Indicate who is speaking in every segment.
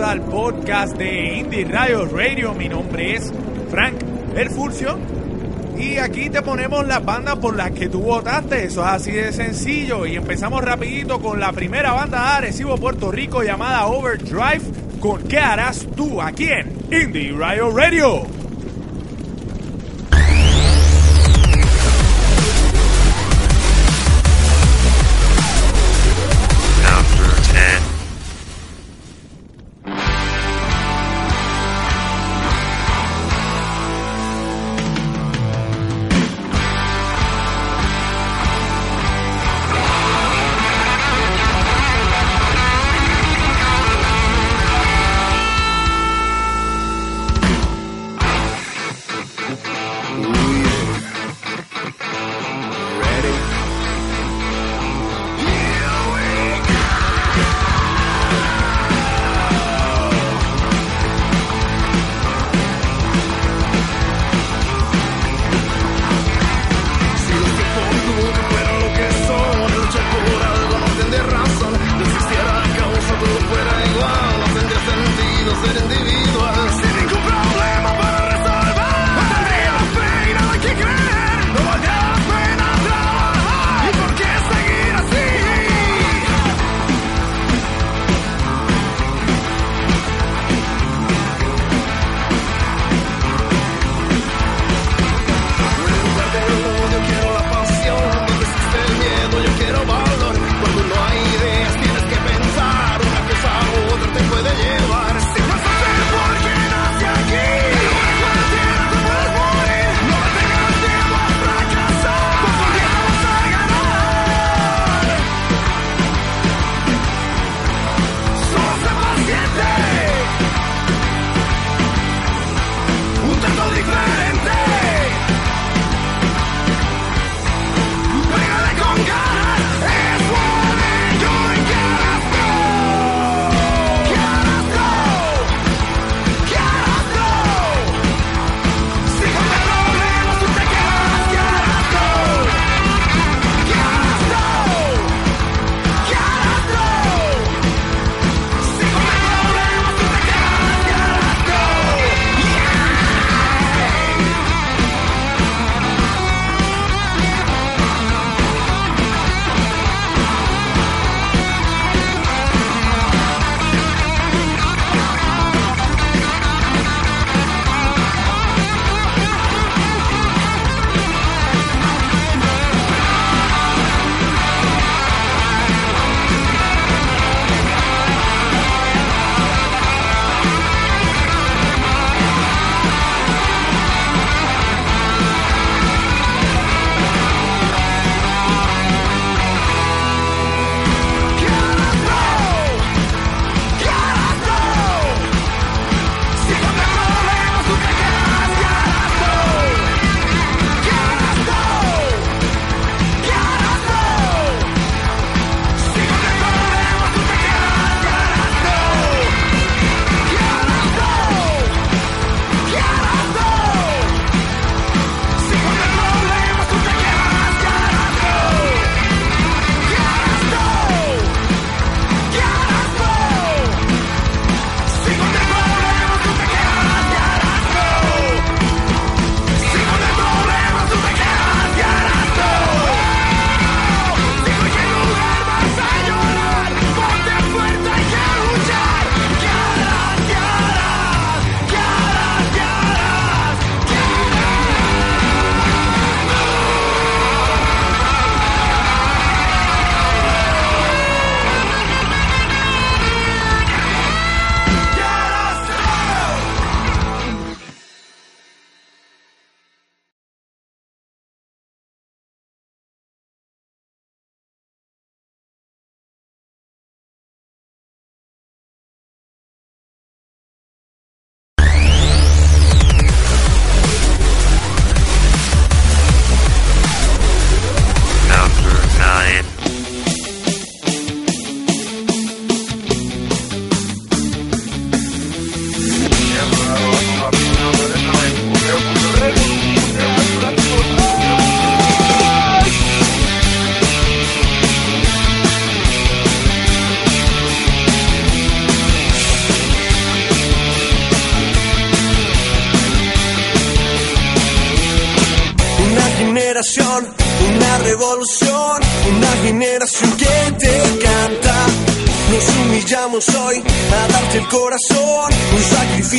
Speaker 1: Al podcast de Indie Radio Radio. Mi nombre es Frank El Furcio. Y aquí te ponemos las bandas por las que tú votaste. Eso es así de sencillo. Y empezamos rapidito con la primera banda de Arecibo, Puerto Rico, llamada Overdrive. ¿Con qué harás tú aquí en Indie Radio Radio?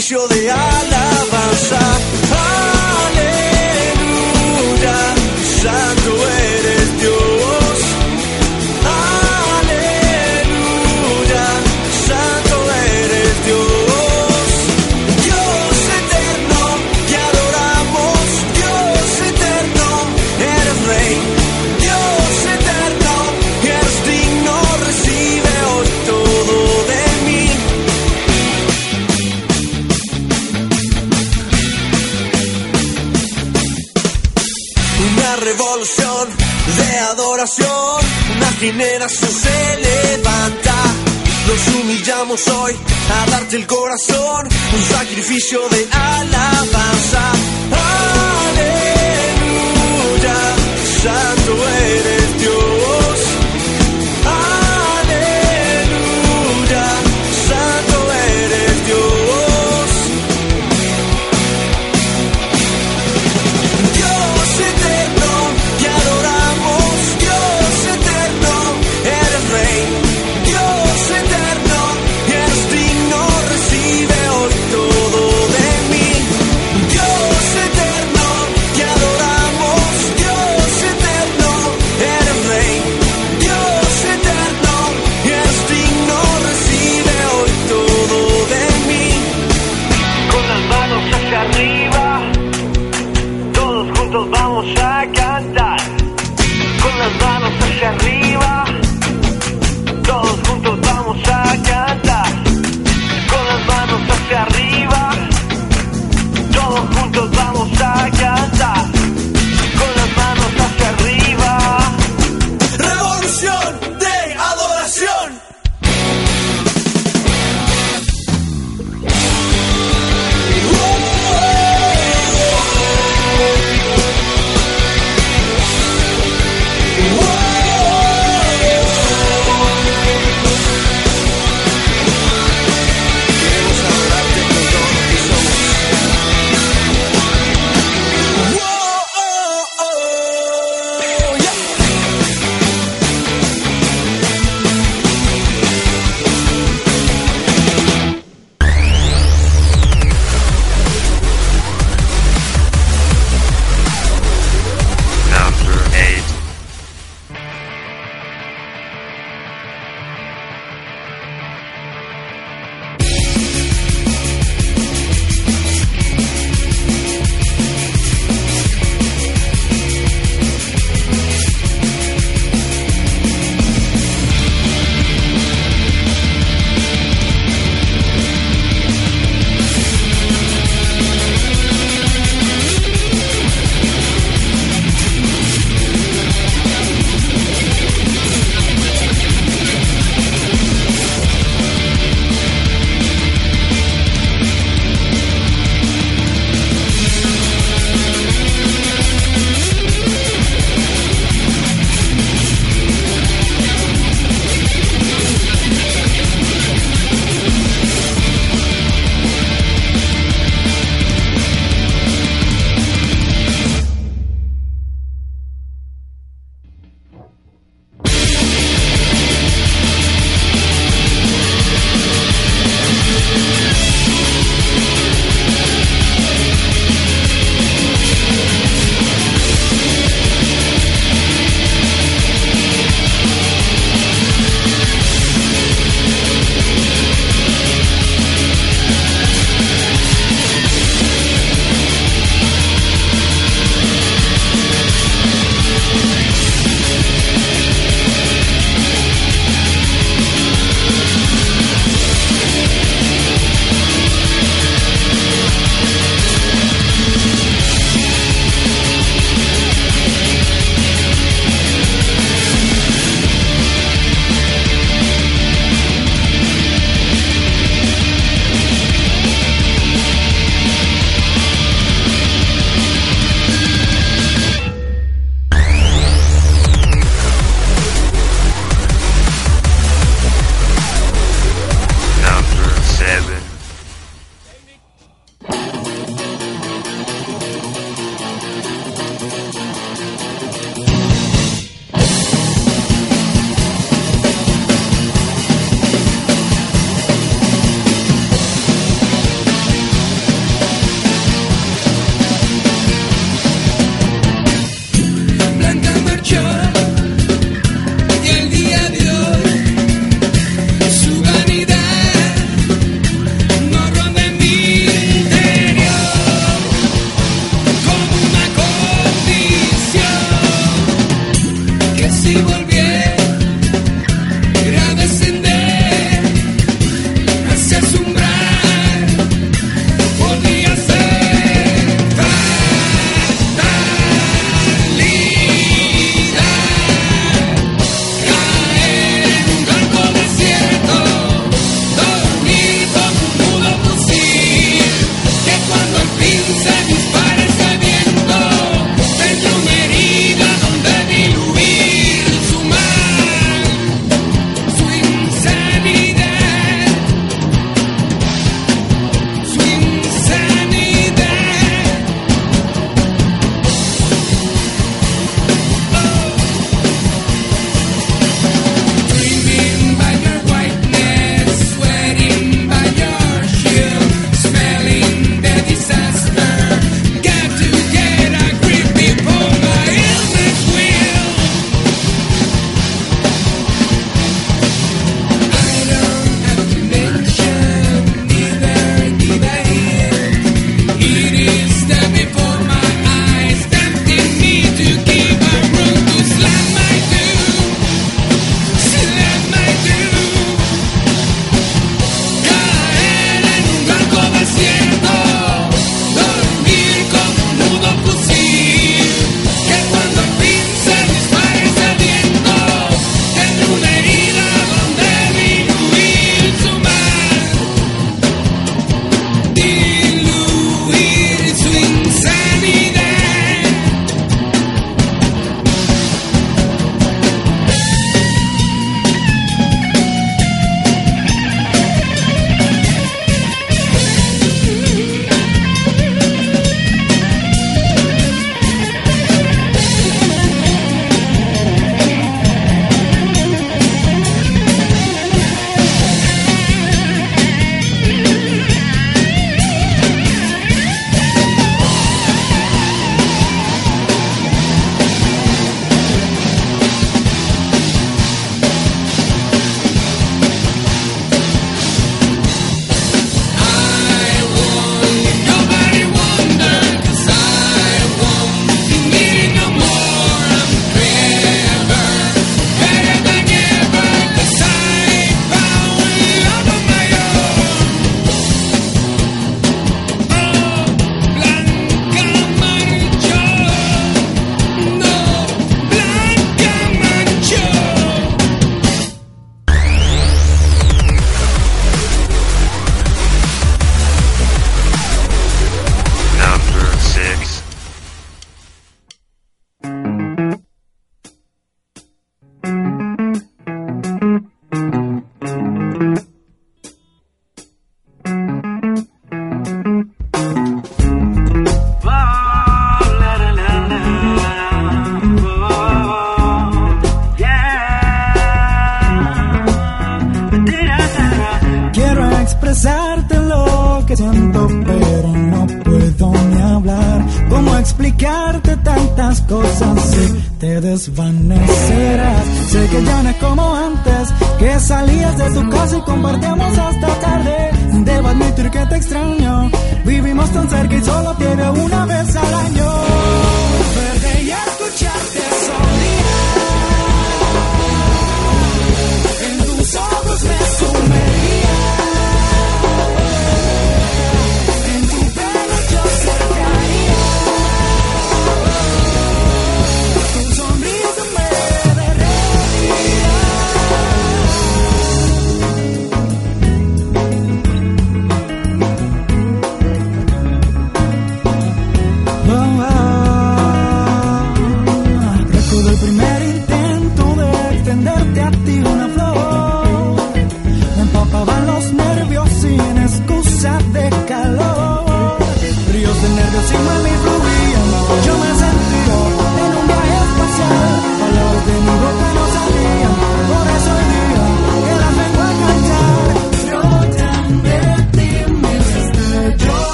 Speaker 2: oficio de alas. minerazo se levanta. Nos humillamos hoy a darte el corazón, un sacrificio de alabanza. Aleluya, santo eres.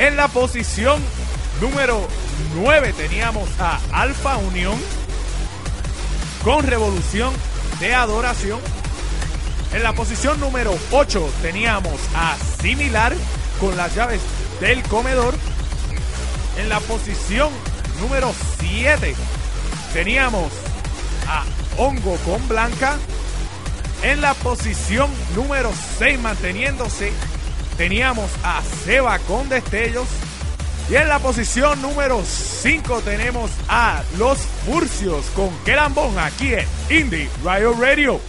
Speaker 3: En la
Speaker 1: posición número 9 teníamos a Alfa Unión con Revolución de Adoración. En la posición número 8 teníamos a Similar con las llaves del comedor. En la posición número 7 teníamos a Hongo con Blanca. En la posición número 6 manteniéndose teníamos a Seba con destellos.
Speaker 4: Y en la posición número 5 tenemos a Los Murcios con Kelambón aquí en Indie Riot Radio.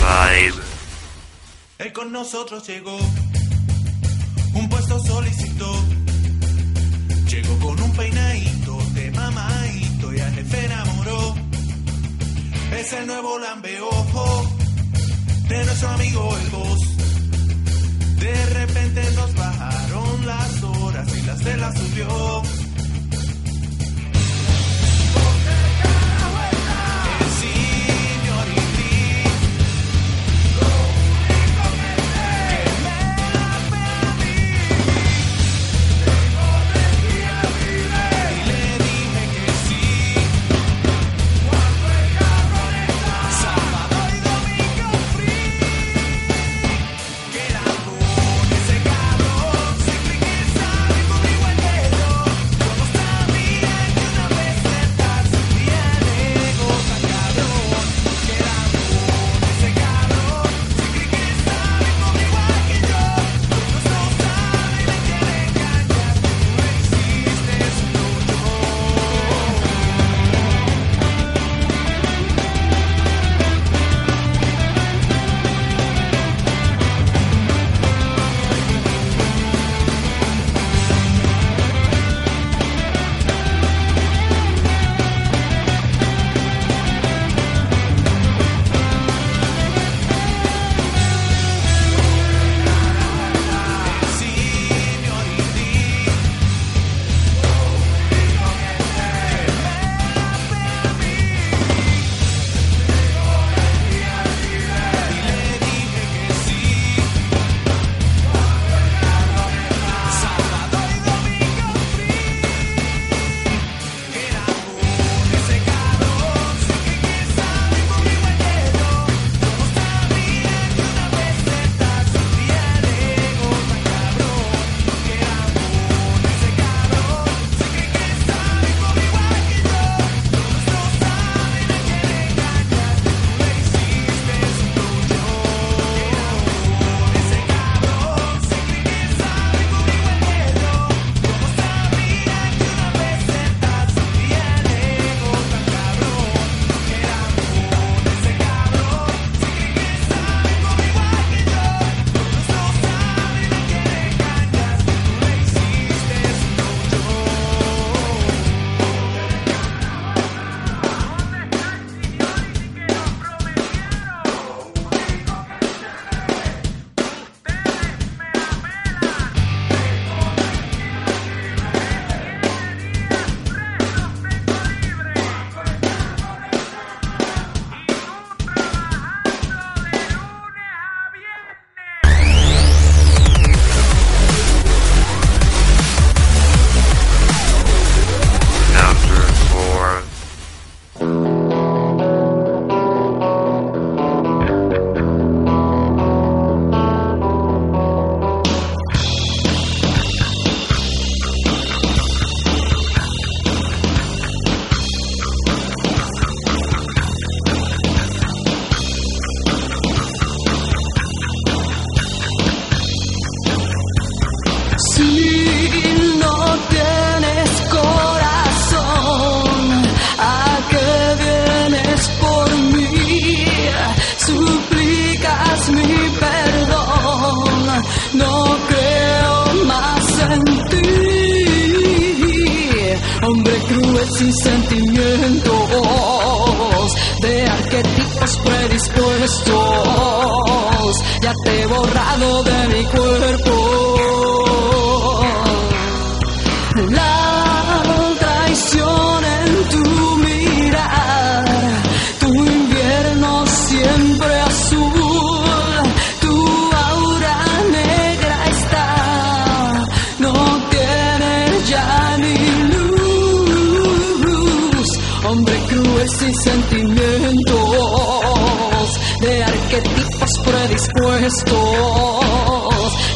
Speaker 5: Five.
Speaker 1: Él con nosotros llegó, un puesto solicitó, llegó con un peinadito de mamá que te enamoró. Es el nuevo lambeojo de nuestro amigo el boss. De repente nos bajaron las horas y las se subió.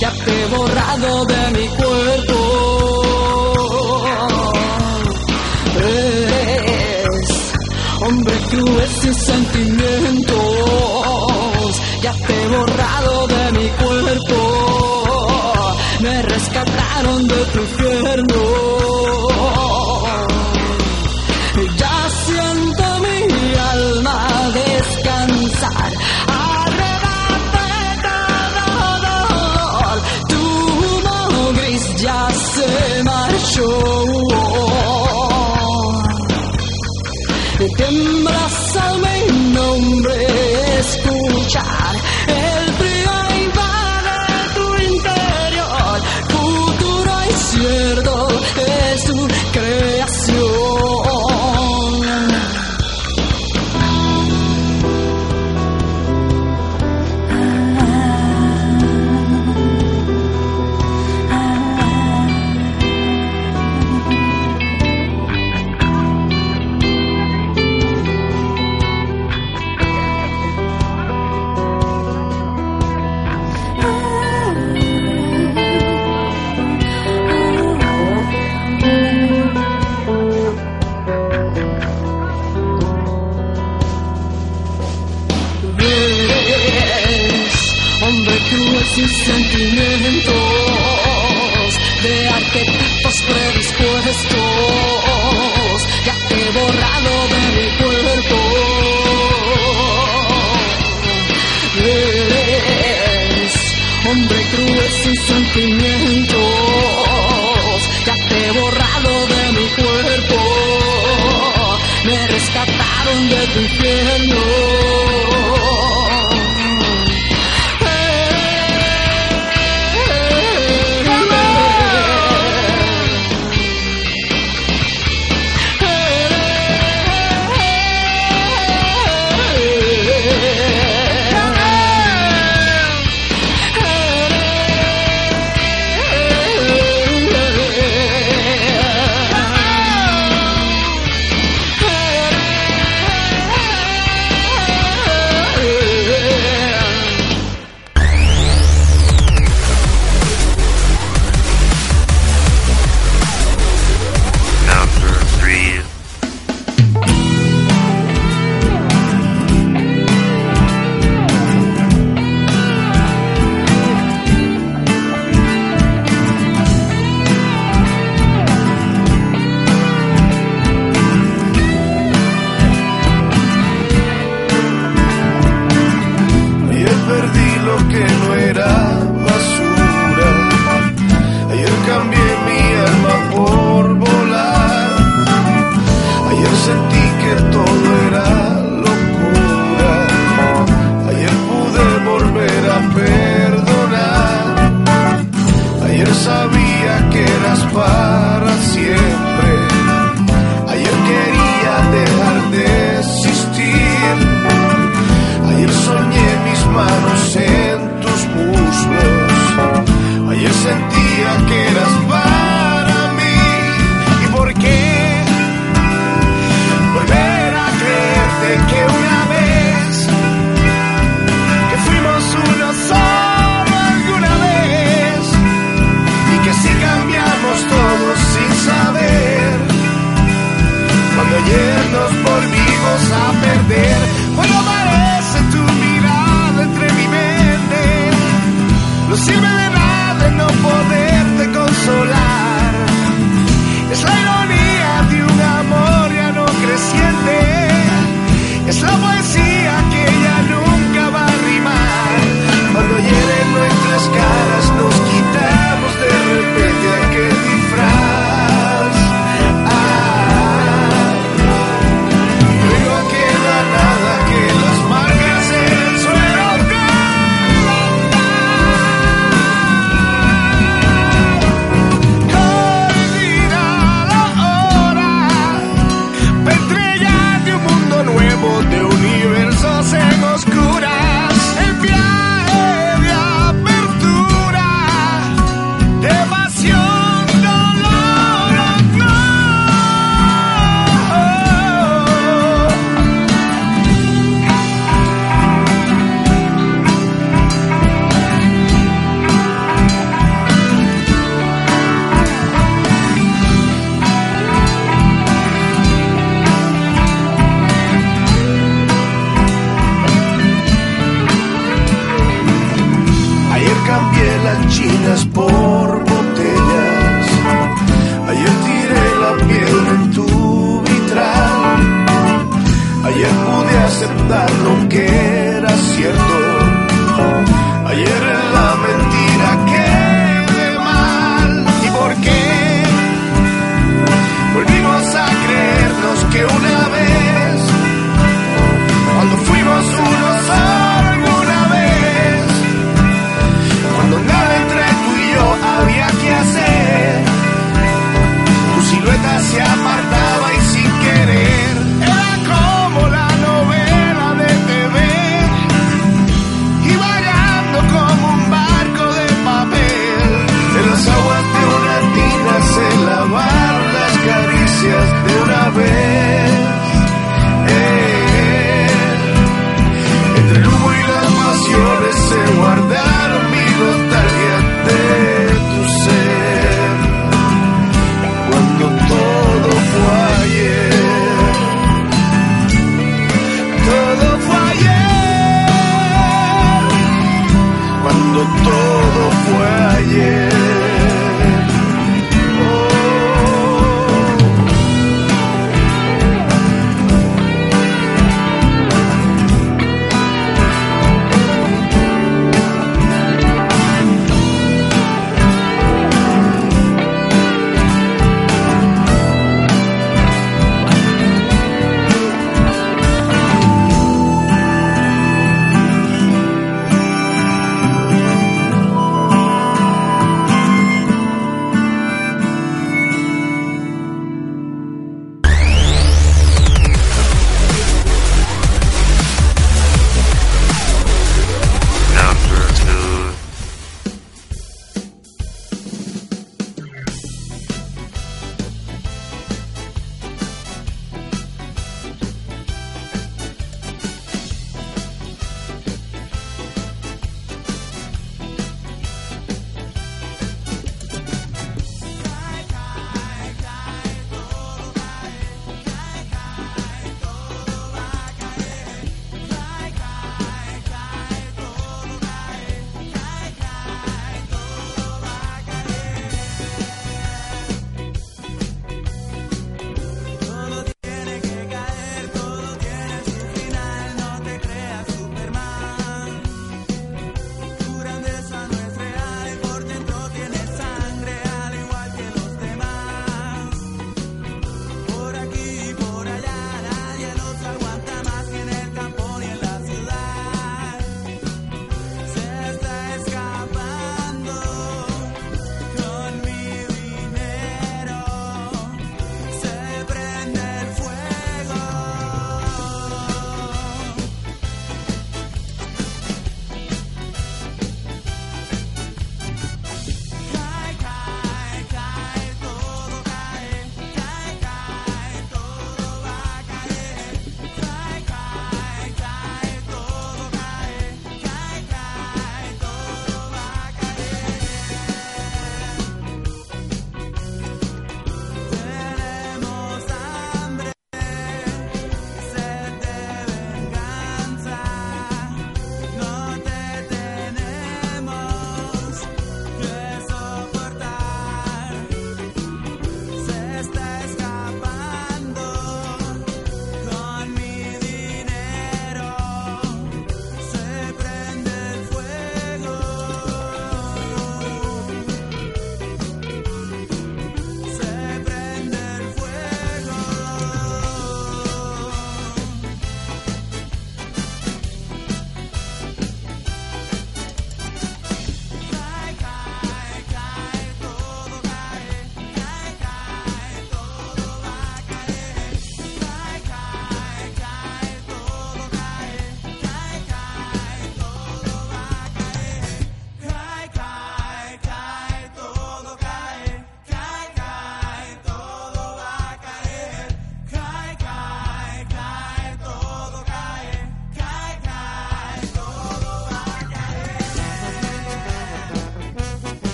Speaker 6: ya te he borrado de mi cuerpo. Eres hombre cruel sin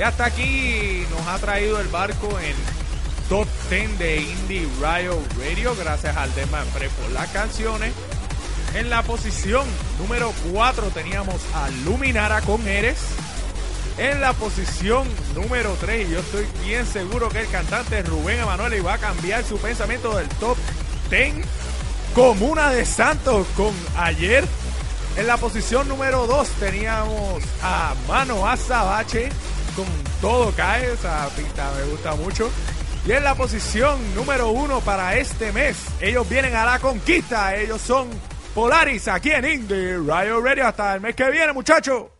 Speaker 7: Y
Speaker 1: hasta aquí nos ha traído el barco en Top 10 de Indie Riot Radio. Gracias al Deman Pre por las canciones. En la posición número 4 teníamos a Luminara con Eres. En la posición número 3, y yo estoy bien seguro que el cantante Rubén Emanuel iba a cambiar su pensamiento del top 10. Comuna de Santos con ayer. En la posición número 2 teníamos a Mano Azabache con Todo Cae. Esa pista me gusta mucho. Y en la posición número 1 para este mes, ellos vienen a la conquista. Ellos son Polaris aquí en Indie Radio Radio. Hasta el mes que viene, muchachos.